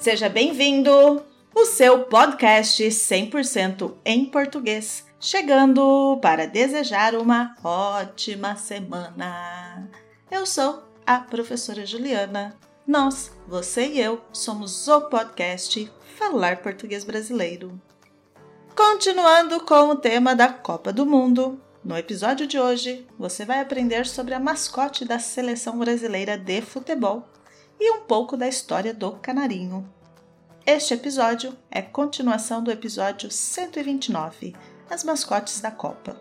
Seja bem-vindo! O seu podcast 100% em português, chegando para desejar uma ótima semana. Eu sou a professora Juliana. Nós, você e eu, somos o podcast Falar Português Brasileiro. Continuando com o tema da Copa do Mundo, no episódio de hoje você vai aprender sobre a mascote da seleção brasileira de futebol e um pouco da história do canarinho. Este episódio é continuação do episódio 129, As Mascotes da Copa.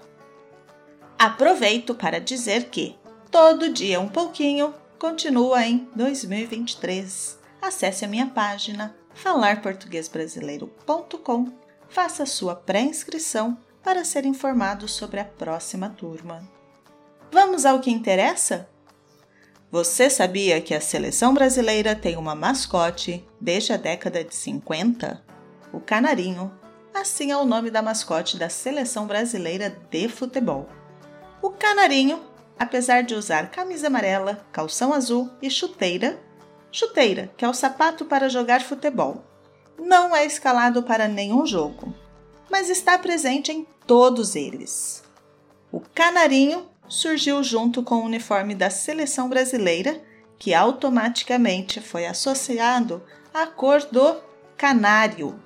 Aproveito para dizer que Todo Dia um Pouquinho continua em 2023. Acesse a minha página falarportuguesbrasileiro.com faça sua pré-inscrição para ser informado sobre a próxima turma. Vamos ao que interessa? Você sabia que a seleção brasileira tem uma mascote desde a década de 50? O canarinho. Assim é o nome da mascote da seleção brasileira de futebol. O canarinho, apesar de usar camisa amarela, calção azul e chuteira, chuteira, que é o sapato para jogar futebol, não é escalado para nenhum jogo, mas está presente em todos eles. O canarinho surgiu junto com o uniforme da seleção brasileira, que automaticamente foi associado à cor do canário.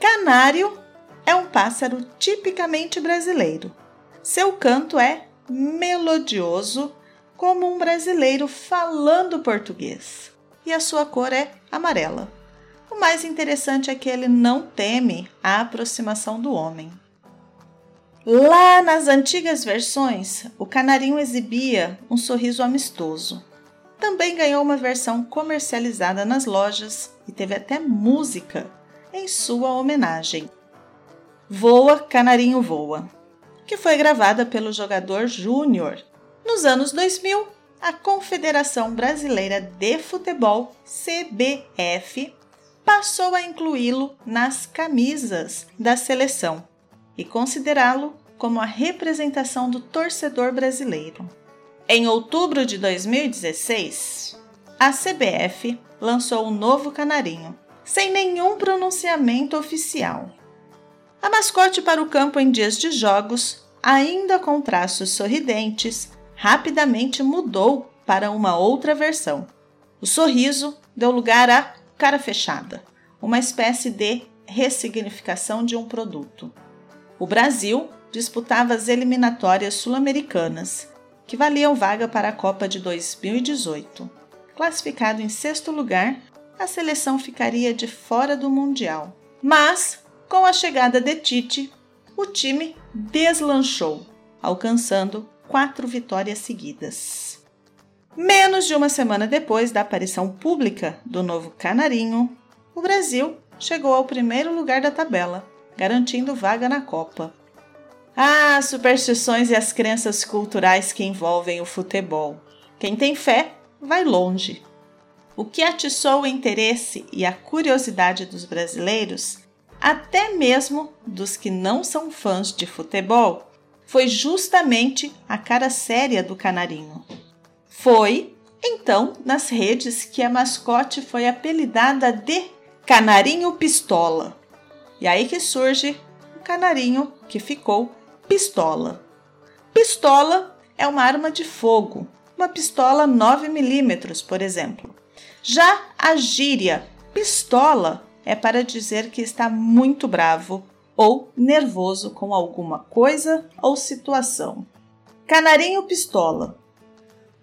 Canário é um pássaro tipicamente brasileiro. Seu canto é melodioso, como um brasileiro falando português, e a sua cor é amarela. O mais interessante é que ele não teme a aproximação do homem. Lá nas antigas versões, o canarinho exibia um sorriso amistoso. Também ganhou uma versão comercializada nas lojas e teve até música em sua homenagem. Voa, Canarinho Voa, que foi gravada pelo jogador Júnior. Nos anos 2000, a Confederação Brasileira de Futebol, CBF, passou a incluí-lo nas camisas da seleção e considerá-lo como a representação do torcedor brasileiro. Em outubro de 2016, a CBF lançou o um novo canarinho, sem nenhum pronunciamento oficial. A mascote para o campo em dias de jogos, ainda com traços sorridentes, rapidamente mudou para uma outra versão. O sorriso deu lugar a cara fechada, uma espécie de ressignificação de um produto. O Brasil disputava as eliminatórias sul-americanas, que valiam vaga para a Copa de 2018. Classificado em sexto lugar, a seleção ficaria de fora do Mundial. Mas, com a chegada de Tite, o time deslanchou, alcançando quatro vitórias seguidas. Menos de uma semana depois da aparição pública do novo Canarinho, o Brasil chegou ao primeiro lugar da tabela, garantindo vaga na Copa. Ah, as superstições e as crenças culturais que envolvem o futebol. Quem tem fé vai longe. O que atiçou o interesse e a curiosidade dos brasileiros, até mesmo dos que não são fãs de futebol, foi justamente a cara séria do canarinho. Foi, então, nas redes que a mascote foi apelidada de Canarinho Pistola. E aí que surge o canarinho que ficou pistola. Pistola é uma arma de fogo, uma pistola 9mm, por exemplo. Já a gíria pistola é para dizer que está muito bravo ou nervoso com alguma coisa ou situação. Canarinho pistola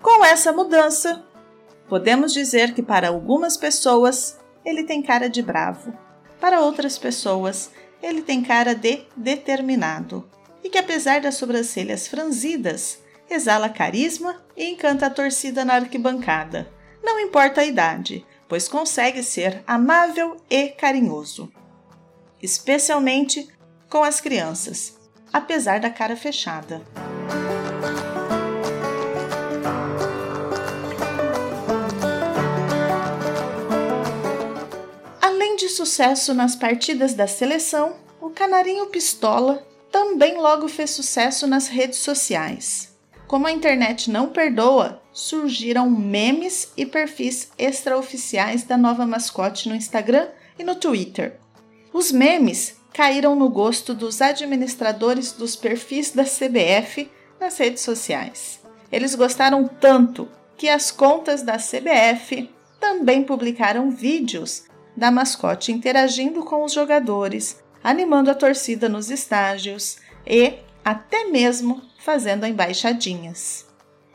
com essa mudança, podemos dizer que para algumas pessoas ele tem cara de bravo, para outras pessoas ele tem cara de determinado e que, apesar das sobrancelhas franzidas, exala carisma e encanta a torcida na arquibancada. Não importa a idade, pois consegue ser amável e carinhoso, especialmente com as crianças, apesar da cara fechada. Sucesso nas partidas da seleção, o Canarinho Pistola também logo fez sucesso nas redes sociais. Como a internet não perdoa, surgiram memes e perfis extraoficiais da nova mascote no Instagram e no Twitter. Os memes caíram no gosto dos administradores dos perfis da CBF nas redes sociais. Eles gostaram tanto que as contas da CBF também publicaram vídeos da mascote interagindo com os jogadores, animando a torcida nos estágios e até mesmo fazendo embaixadinhas.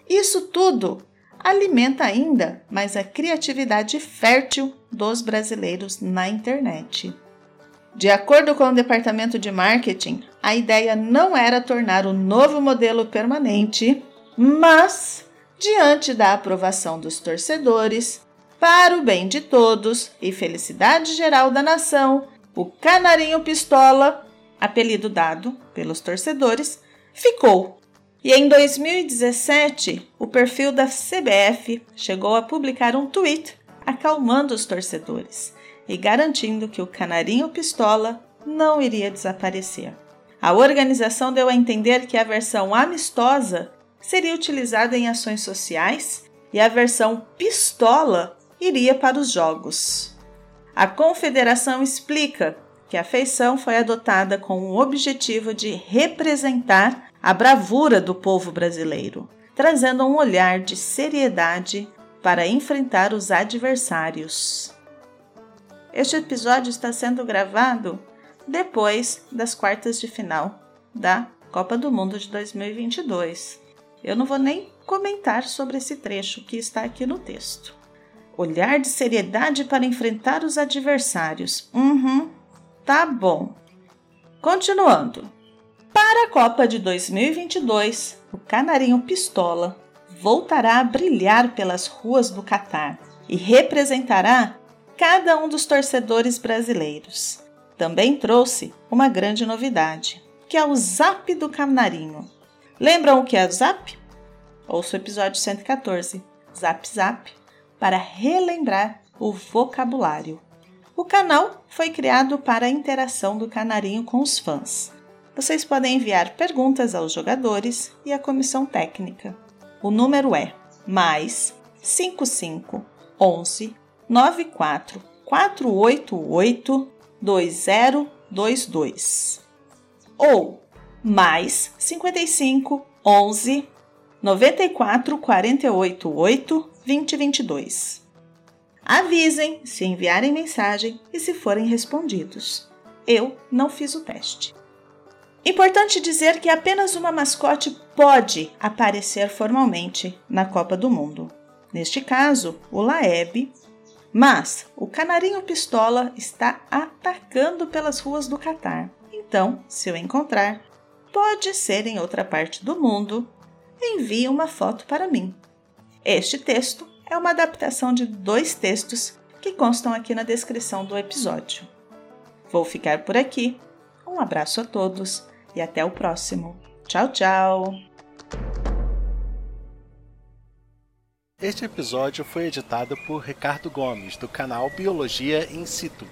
Isso tudo alimenta ainda mais a criatividade fértil dos brasileiros na internet. De acordo com o departamento de marketing, a ideia não era tornar o novo modelo permanente, mas, diante da aprovação dos torcedores, para o bem de todos e felicidade geral da nação, o Canarinho Pistola, apelido dado pelos torcedores, ficou. E em 2017, o perfil da CBF chegou a publicar um tweet acalmando os torcedores e garantindo que o Canarinho Pistola não iria desaparecer. A organização deu a entender que a versão amistosa seria utilizada em ações sociais e a versão pistola iria para os jogos. A confederação explica que a feição foi adotada com o objetivo de representar a bravura do povo brasileiro, trazendo um olhar de seriedade para enfrentar os adversários. Este episódio está sendo gravado depois das quartas de final da Copa do Mundo de 2022. Eu não vou nem comentar sobre esse trecho que está aqui no texto. Olhar de seriedade para enfrentar os adversários. Uhum, tá bom. Continuando. Para a Copa de 2022, o Canarinho Pistola voltará a brilhar pelas ruas do Catar e representará cada um dos torcedores brasileiros. Também trouxe uma grande novidade, que é o Zap do Canarinho. Lembram o que é o Zap? Ouça o episódio 114, Zap Zap, para relembrar o vocabulário. O canal foi criado para a interação do Canarinho com os fãs. Vocês podem enviar perguntas aos jogadores e à comissão técnica. O número é mais 55 11 94 488 2022 ou mais 55 11 94 48 8 2022. Avisem se enviarem mensagem e se forem respondidos. Eu não fiz o teste. Importante dizer que apenas uma mascote pode aparecer formalmente na Copa do Mundo. Neste caso, o Laeb mas o canarinho pistola está atacando pelas ruas do Catar. Então, se eu encontrar, pode ser em outra parte do mundo, envie uma foto para mim. Este texto é uma adaptação de dois textos que constam aqui na descrição do episódio. Vou ficar por aqui. Um abraço a todos e até o próximo. Tchau, tchau! Este episódio foi editado por Ricardo Gomes, do canal Biologia in Situ.